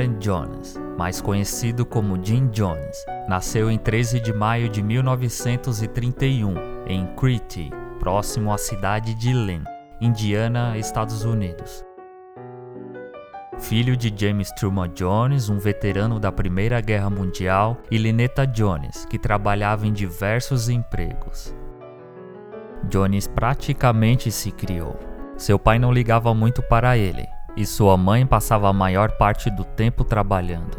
Warren Jones, mais conhecido como Jim Jones, nasceu em 13 de maio de 1931 em Crete, próximo à cidade de Lynn, Indiana, Estados Unidos. Filho de James Truman Jones, um veterano da Primeira Guerra Mundial, e Lynetta Jones, que trabalhava em diversos empregos. Jones praticamente se criou. Seu pai não ligava muito para ele, e sua mãe passava a maior parte do tempo trabalhando.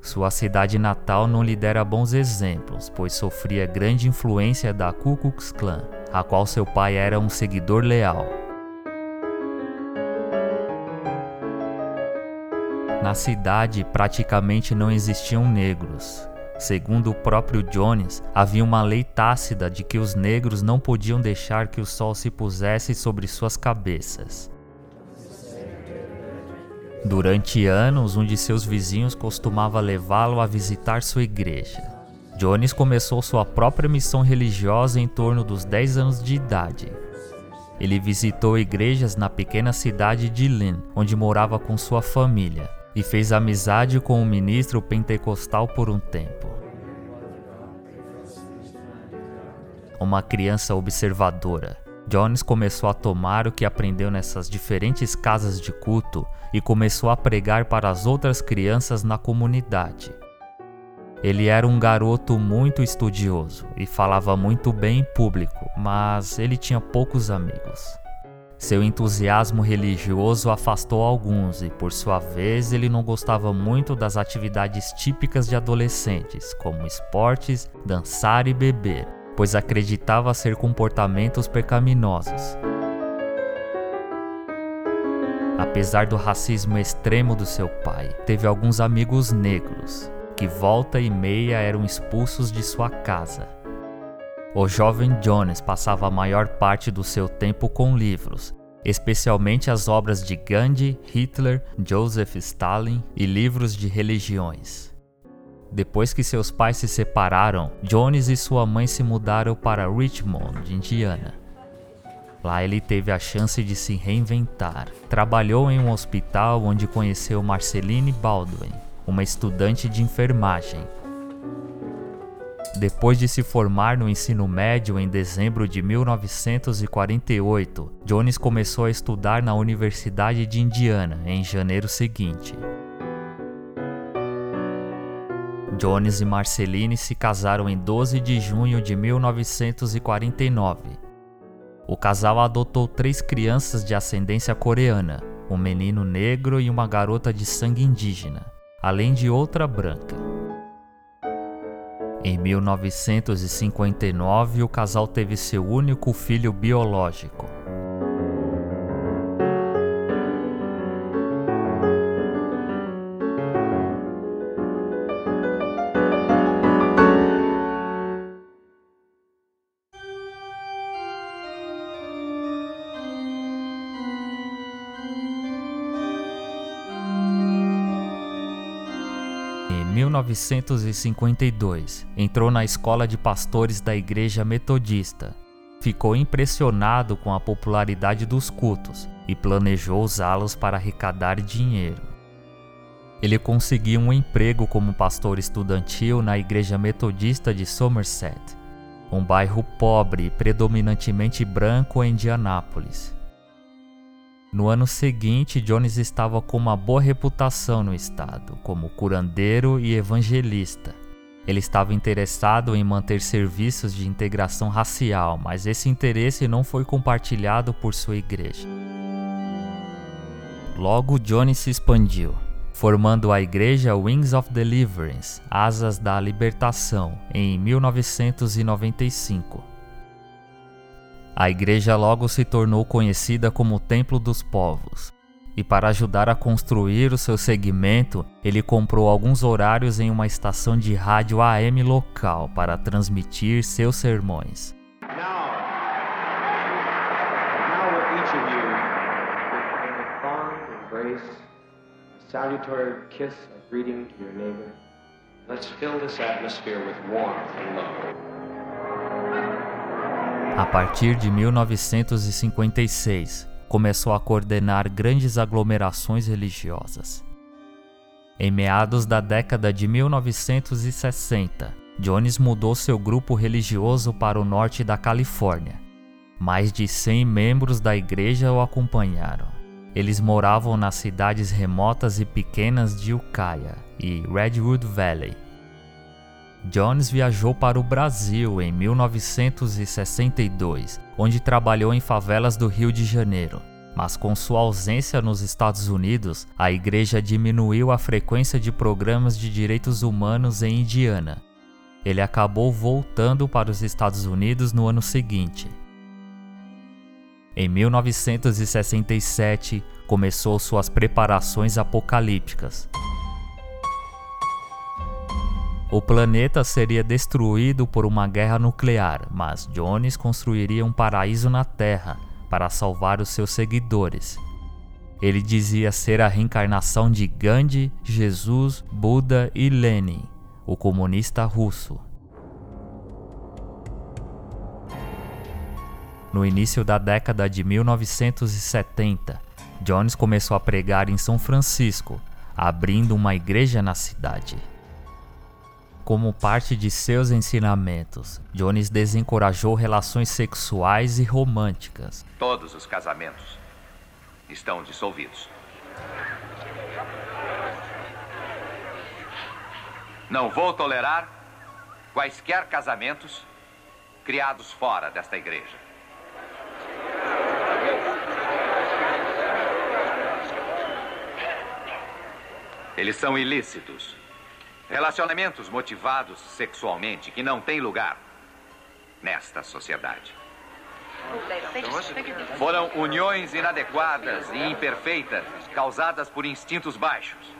Sua cidade natal não lhe dera bons exemplos, pois sofria grande influência da Ku Klux Klan, a qual seu pai era um seguidor leal. Na cidade praticamente não existiam negros. Segundo o próprio Jones, havia uma lei tácita de que os negros não podiam deixar que o sol se pusesse sobre suas cabeças. Durante anos, um de seus vizinhos costumava levá-lo a visitar sua igreja. Jones começou sua própria missão religiosa em torno dos 10 anos de idade. Ele visitou igrejas na pequena cidade de Lynn, onde morava com sua família, e fez amizade com o ministro pentecostal por um tempo. Uma criança observadora, Jones começou a tomar o que aprendeu nessas diferentes casas de culto e começou a pregar para as outras crianças na comunidade. Ele era um garoto muito estudioso e falava muito bem em público, mas ele tinha poucos amigos. Seu entusiasmo religioso afastou alguns e, por sua vez, ele não gostava muito das atividades típicas de adolescentes, como esportes, dançar e beber, pois acreditava ser comportamentos pecaminosos. Apesar do racismo extremo do seu pai, teve alguns amigos negros, que volta e meia eram expulsos de sua casa. O jovem Jones passava a maior parte do seu tempo com livros, especialmente as obras de Gandhi, Hitler, Joseph Stalin e livros de religiões. Depois que seus pais se separaram, Jones e sua mãe se mudaram para Richmond, Indiana. Lá ele teve a chance de se reinventar. Trabalhou em um hospital onde conheceu Marceline Baldwin, uma estudante de enfermagem, depois de se formar no ensino médio em dezembro de 1948, Jones começou a estudar na Universidade de Indiana em janeiro seguinte. Jones e Marceline se casaram em 12 de junho de 1949. O casal adotou três crianças de ascendência coreana, um menino negro e uma garota de sangue indígena, além de outra branca. Em 1959, o casal teve seu único filho biológico. 1952, entrou na escola de pastores da Igreja Metodista. Ficou impressionado com a popularidade dos cultos e planejou usá-los para arrecadar dinheiro. Ele conseguiu um emprego como pastor estudantil na Igreja Metodista de Somerset, um bairro pobre e predominantemente branco em Indianápolis. No ano seguinte, Jones estava com uma boa reputação no estado, como curandeiro e evangelista. Ele estava interessado em manter serviços de integração racial, mas esse interesse não foi compartilhado por sua igreja. Logo, Jones se expandiu, formando a igreja Wings of Deliverance, Asas da Libertação, em 1995. A igreja logo se tornou conhecida como Templo dos Povos. E para ajudar a construir o seu segmento, ele comprou alguns horários em uma estação de rádio AM local para transmitir seus sermões. salutary kiss of greeting to your neighbor. Let's fill this atmosphere with warmth and love. A partir de 1956, começou a coordenar grandes aglomerações religiosas. Em meados da década de 1960, Jones mudou seu grupo religioso para o norte da Califórnia. Mais de 100 membros da igreja o acompanharam. Eles moravam nas cidades remotas e pequenas de Ukiah e Redwood Valley. Jones viajou para o Brasil em 1962, onde trabalhou em favelas do Rio de Janeiro. Mas com sua ausência nos Estados Unidos, a igreja diminuiu a frequência de programas de direitos humanos em Indiana. Ele acabou voltando para os Estados Unidos no ano seguinte. Em 1967, começou suas preparações apocalípticas. O planeta seria destruído por uma guerra nuclear, mas Jones construiria um paraíso na Terra para salvar os seus seguidores. Ele dizia ser a reencarnação de Gandhi, Jesus, Buda e Lenin, o comunista russo. No início da década de 1970, Jones começou a pregar em São Francisco, abrindo uma igreja na cidade. Como parte de seus ensinamentos, Jones desencorajou relações sexuais e românticas. Todos os casamentos estão dissolvidos. Não vou tolerar quaisquer casamentos criados fora desta igreja. Eles são ilícitos. Relacionamentos motivados sexualmente que não têm lugar nesta sociedade. Foram uniões inadequadas e imperfeitas causadas por instintos baixos.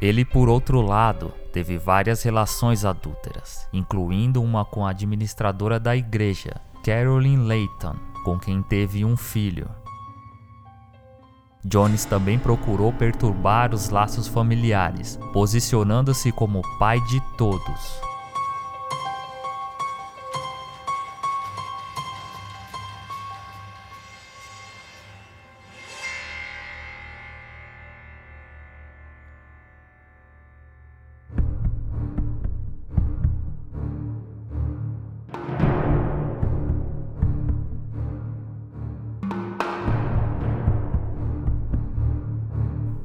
Ele, por outro lado, teve várias relações adúlteras, incluindo uma com a administradora da igreja, Carolyn Layton, com quem teve um filho. Jones também procurou perturbar os laços familiares, posicionando-se como pai de todos.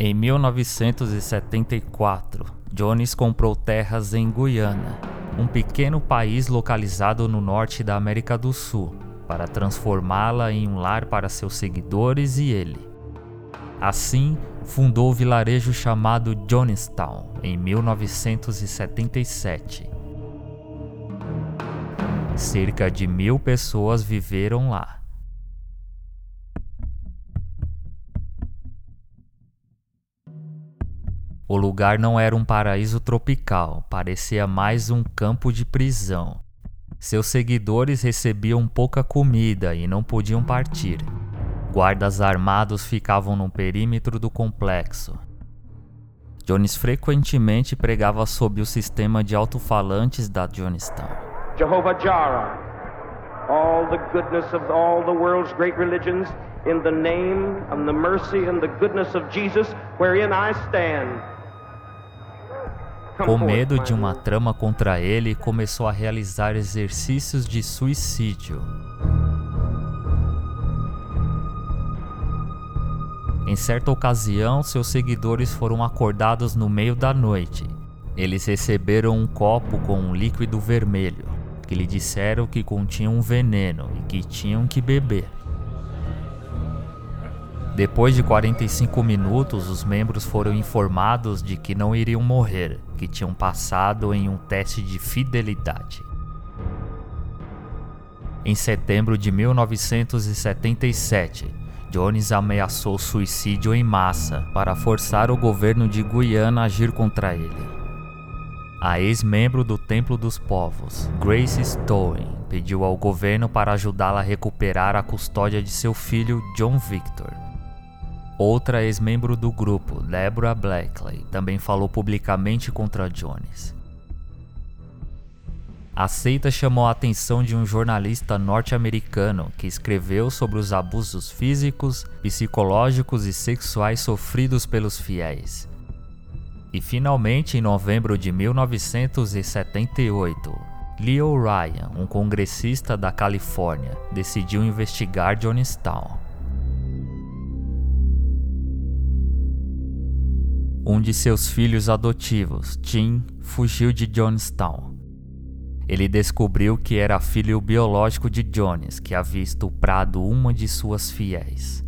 Em 1974, Jones comprou terras em Guiana, um pequeno país localizado no norte da América do Sul, para transformá-la em um lar para seus seguidores e ele. Assim, fundou o vilarejo chamado Jonestown em 1977. Cerca de mil pessoas viveram lá. O lugar não era um paraíso tropical, parecia mais um campo de prisão. Seus seguidores recebiam pouca comida e não podiam partir. Guardas armados ficavam no perímetro do complexo. Jones frequentemente pregava sob o sistema de alto-falantes da Jonestown. Jehovah Jireh, all the goodness of all the world's great religions, in the name and the mercy and the goodness of Jesus, wherein I stand. Com medo de uma trama contra ele, começou a realizar exercícios de suicídio. Em certa ocasião, seus seguidores foram acordados no meio da noite. Eles receberam um copo com um líquido vermelho, que lhe disseram que continha um veneno e que tinham que beber. Depois de 45 minutos, os membros foram informados de que não iriam morrer, que tinham passado em um teste de fidelidade. Em setembro de 1977, Jones ameaçou suicídio em massa para forçar o governo de Guiana a agir contra ele. A ex-membro do Templo dos Povos, Grace Stowen, pediu ao governo para ajudá-la a recuperar a custódia de seu filho John Victor. Outra ex-membro do grupo, Deborah Blackley, também falou publicamente contra Jones. A seita chamou a atenção de um jornalista norte-americano que escreveu sobre os abusos físicos, psicológicos e sexuais sofridos pelos fiéis. E finalmente, em novembro de 1978, Leo Ryan, um congressista da Califórnia, decidiu investigar Jonestown. Um de seus filhos adotivos, Tim, fugiu de Jonestown ele descobriu que era filho biológico de Jones, que havia estuprado uma de suas fiéis.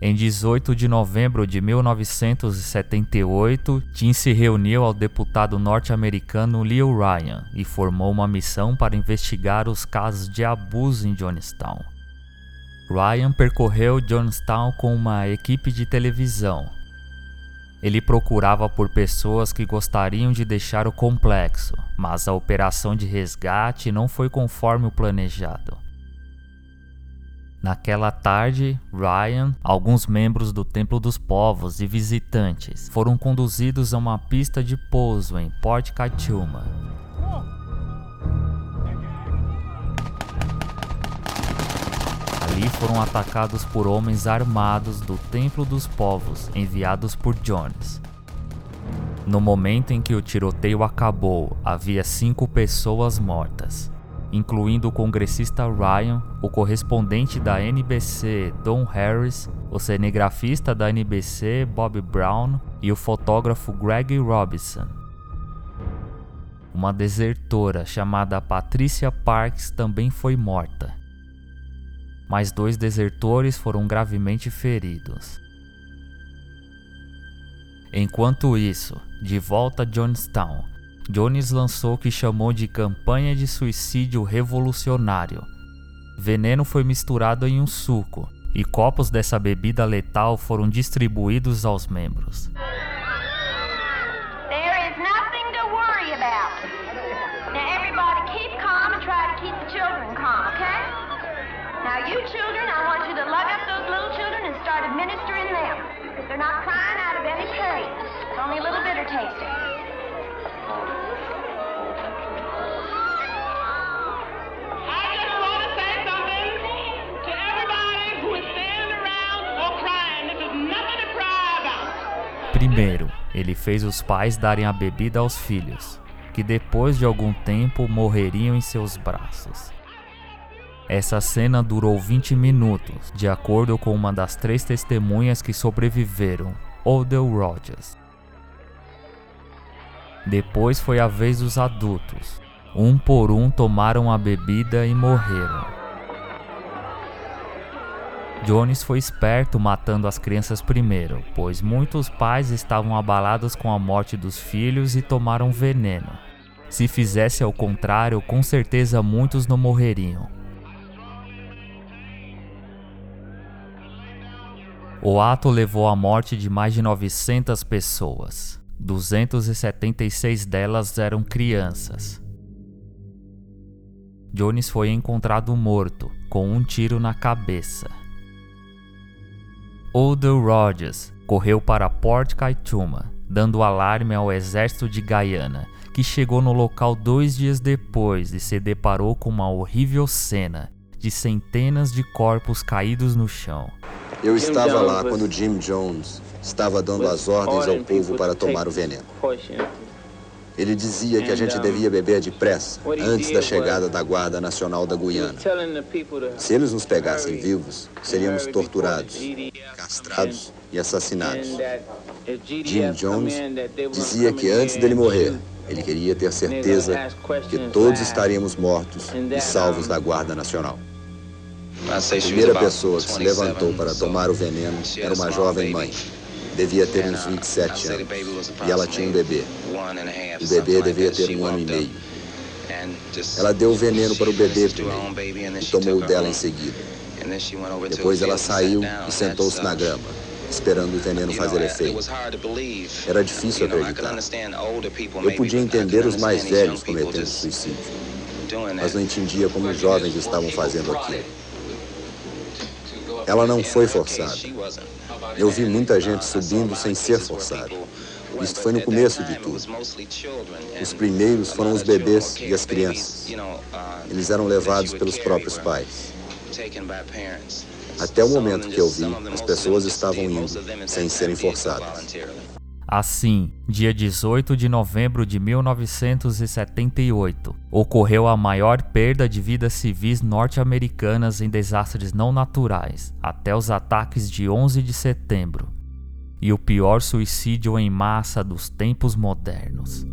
Em 18 de novembro de 1978, Tim se reuniu ao deputado norte-americano Leo Ryan e formou uma missão para investigar os casos de abuso em Jonestown. Ryan percorreu Jonestown com uma equipe de televisão ele procurava por pessoas que gostariam de deixar o complexo, mas a operação de resgate não foi conforme o planejado. Naquela tarde, Ryan, alguns membros do Templo dos Povos e visitantes foram conduzidos a uma pista de pouso em Port Kaituma. Ali foram atacados por homens armados do Templo dos Povos enviados por Jones. No momento em que o tiroteio acabou, havia cinco pessoas mortas, incluindo o congressista Ryan, o correspondente da NBC Don Harris, o cinegrafista da NBC Bob Brown e o fotógrafo Greg Robinson. Uma desertora chamada Patricia Parks também foi morta mais dois desertores foram gravemente feridos. Enquanto isso, de volta a Jonestown, Jones lançou o que chamou de campanha de suicídio revolucionário. Veneno foi misturado em um suco e copos dessa bebida letal foram distribuídos aos membros. They're not crying out of any pain. It's only a little bitter tasting. Primeiro, ele fez os pais darem a bebida aos filhos, que depois de algum tempo morreriam em seus braços. Essa cena durou 20 minutos, de acordo com uma das três testemunhas que sobreviveram, Odell Rogers. Depois foi a vez dos adultos. Um por um tomaram a bebida e morreram. Jones foi esperto matando as crianças primeiro, pois muitos pais estavam abalados com a morte dos filhos e tomaram veneno. Se fizesse ao contrário, com certeza muitos não morreriam. O ato levou à morte de mais de 900 pessoas. 276 delas eram crianças. Jones foi encontrado morto, com um tiro na cabeça. Odell Rogers correu para Port Kaituma, dando alarme ao exército de Guyana, que chegou no local dois dias depois e se deparou com uma horrível cena de centenas de corpos caídos no chão. Eu estava lá quando Jim Jones estava dando as ordens ao povo para tomar o veneno. Ele dizia que a gente devia beber depressa, antes da chegada da Guarda Nacional da Guiana. Se eles nos pegassem vivos, seríamos torturados, castrados e assassinados. Jim Jones dizia que antes dele morrer, ele queria ter certeza que todos estaríamos mortos e salvos da Guarda Nacional. A primeira pessoa que se levantou para tomar o veneno era uma jovem mãe. Devia ter uns 27 anos. E ela tinha um bebê. O bebê devia ter um ano e meio. Ela deu o veneno para o bebê primeiro e tomou o dela em seguida. Depois ela saiu e sentou-se na grama, esperando o veneno fazer efeito. Era difícil acreditar. Eu podia entender os mais velhos cometendo suicídio, mas não entendia como os jovens estavam fazendo aquilo. Ela não foi forçada. Eu vi muita gente subindo sem ser forçada. Isto foi no começo de tudo. Os primeiros foram os bebês e as crianças. Eles eram levados pelos próprios pais. Até o momento que eu vi, as pessoas estavam indo sem serem forçadas. Assim, dia 18 de novembro de 1978, ocorreu a maior perda de vidas civis norte-americanas em desastres não naturais, até os ataques de 11 de setembro, e o pior suicídio em massa dos tempos modernos.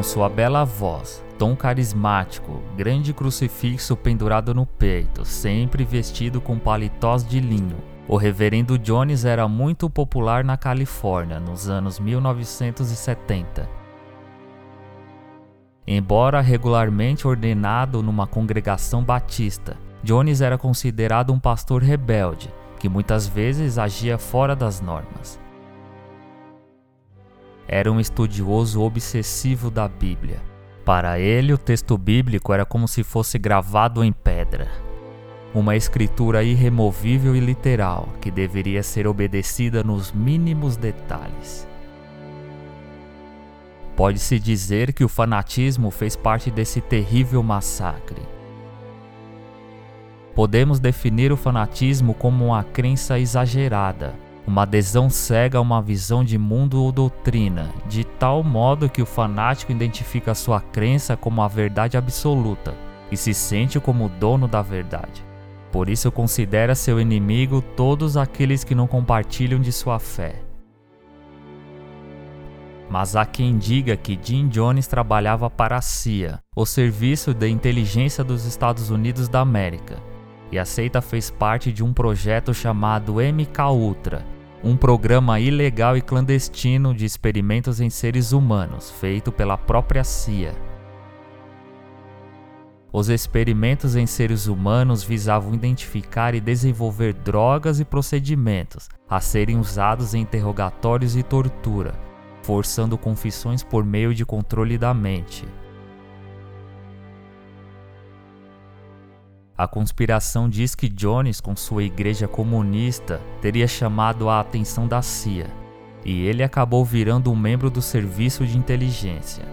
Com sua bela voz, tom carismático, grande crucifixo pendurado no peito, sempre vestido com paletós de linho. O reverendo Jones era muito popular na Califórnia nos anos 1970. Embora regularmente ordenado numa congregação batista, Jones era considerado um pastor rebelde, que muitas vezes agia fora das normas. Era um estudioso obsessivo da Bíblia. Para ele, o texto bíblico era como se fosse gravado em pedra. Uma escritura irremovível e literal que deveria ser obedecida nos mínimos detalhes. Pode-se dizer que o fanatismo fez parte desse terrível massacre. Podemos definir o fanatismo como uma crença exagerada, uma adesão cega a uma visão de mundo ou doutrina, de tal modo que o fanático identifica sua crença como a verdade absoluta e se sente como dono da verdade. Por isso considera seu inimigo todos aqueles que não compartilham de sua fé. Mas há quem diga que Jim Jones trabalhava para a CIA, o Serviço de Inteligência dos Estados Unidos da América, e a seita fez parte de um projeto chamado MK Ultra, um programa ilegal e clandestino de experimentos em seres humanos, feito pela própria CIA. Os experimentos em seres humanos visavam identificar e desenvolver drogas e procedimentos a serem usados em interrogatórios e tortura, forçando confissões por meio de controle da mente. A conspiração diz que Jones, com sua igreja comunista, teria chamado a atenção da CIA, e ele acabou virando um membro do serviço de inteligência.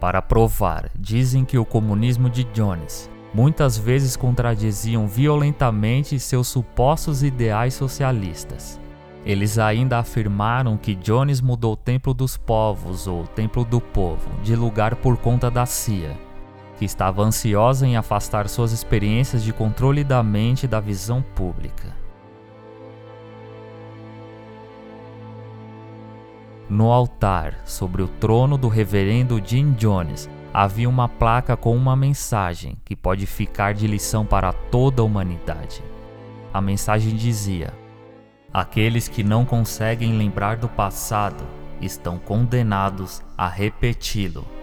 Para provar, dizem que o comunismo de Jones muitas vezes contradiziam violentamente seus supostos ideais socialistas. Eles ainda afirmaram que Jones mudou o Templo dos Povos ou Templo do Povo de lugar por conta da CIA que estava ansiosa em afastar suas experiências de controle da mente da visão pública. No altar, sobre o trono do reverendo Jim Jones, havia uma placa com uma mensagem que pode ficar de lição para toda a humanidade. A mensagem dizia: Aqueles que não conseguem lembrar do passado estão condenados a repeti-lo.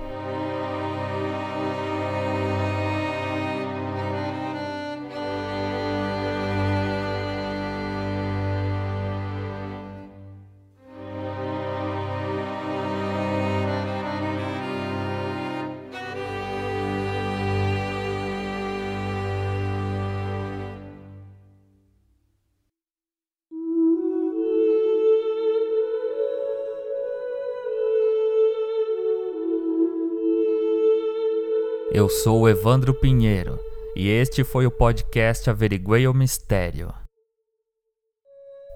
Eu sou o Evandro Pinheiro e este foi o podcast Averiguei o Mistério.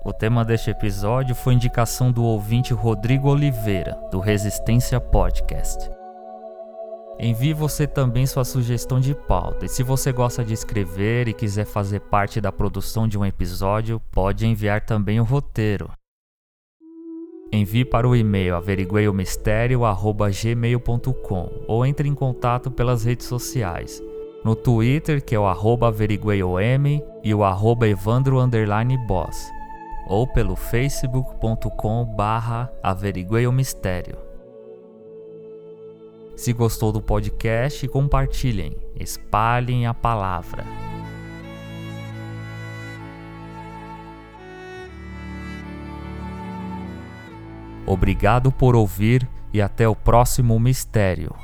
O tema deste episódio foi indicação do ouvinte Rodrigo Oliveira, do Resistência Podcast. Envie você também sua sugestão de pauta, e se você gosta de escrever e quiser fazer parte da produção de um episódio, pode enviar também o roteiro. Envie para o e-mail averigueiomistério.gmail.com ou entre em contato pelas redes sociais. No Twitter, que é o arroba averigueiom e o arroba evandro boss. Ou pelo facebook.com barra averigueiomistério. Se gostou do podcast, compartilhem, espalhem a palavra. Obrigado por ouvir e até o próximo mistério.